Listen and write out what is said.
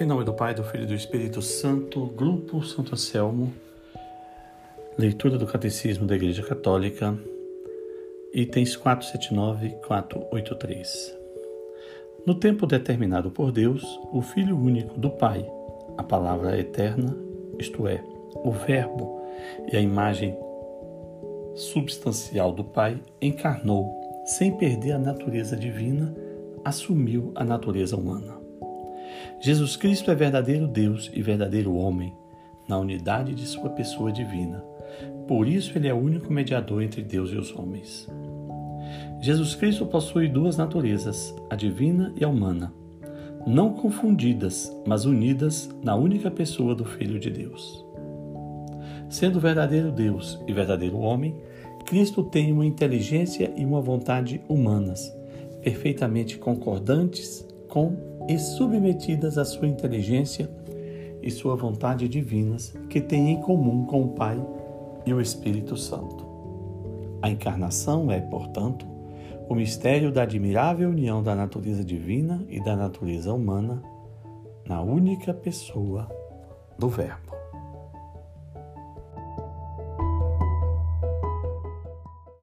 Em nome do Pai, do Filho e do Espírito Santo, Grupo Santo Anselmo, leitura do Catecismo da Igreja Católica, itens 479 e 483. No tempo determinado por Deus, o Filho único do Pai, a palavra eterna, isto é, o Verbo e a imagem substancial do Pai, encarnou, sem perder a natureza divina, assumiu a natureza humana. Jesus Cristo é verdadeiro Deus e verdadeiro homem, na unidade de sua pessoa divina. Por isso, ele é o único mediador entre Deus e os homens. Jesus Cristo possui duas naturezas, a divina e a humana, não confundidas, mas unidas na única pessoa do Filho de Deus. Sendo verdadeiro Deus e verdadeiro homem, Cristo tem uma inteligência e uma vontade humanas, perfeitamente concordantes com e submetidas à sua inteligência e sua vontade divinas, que têm em comum com o Pai e o Espírito Santo. A encarnação é, portanto, o mistério da admirável união da natureza divina e da natureza humana na única pessoa do Verbo.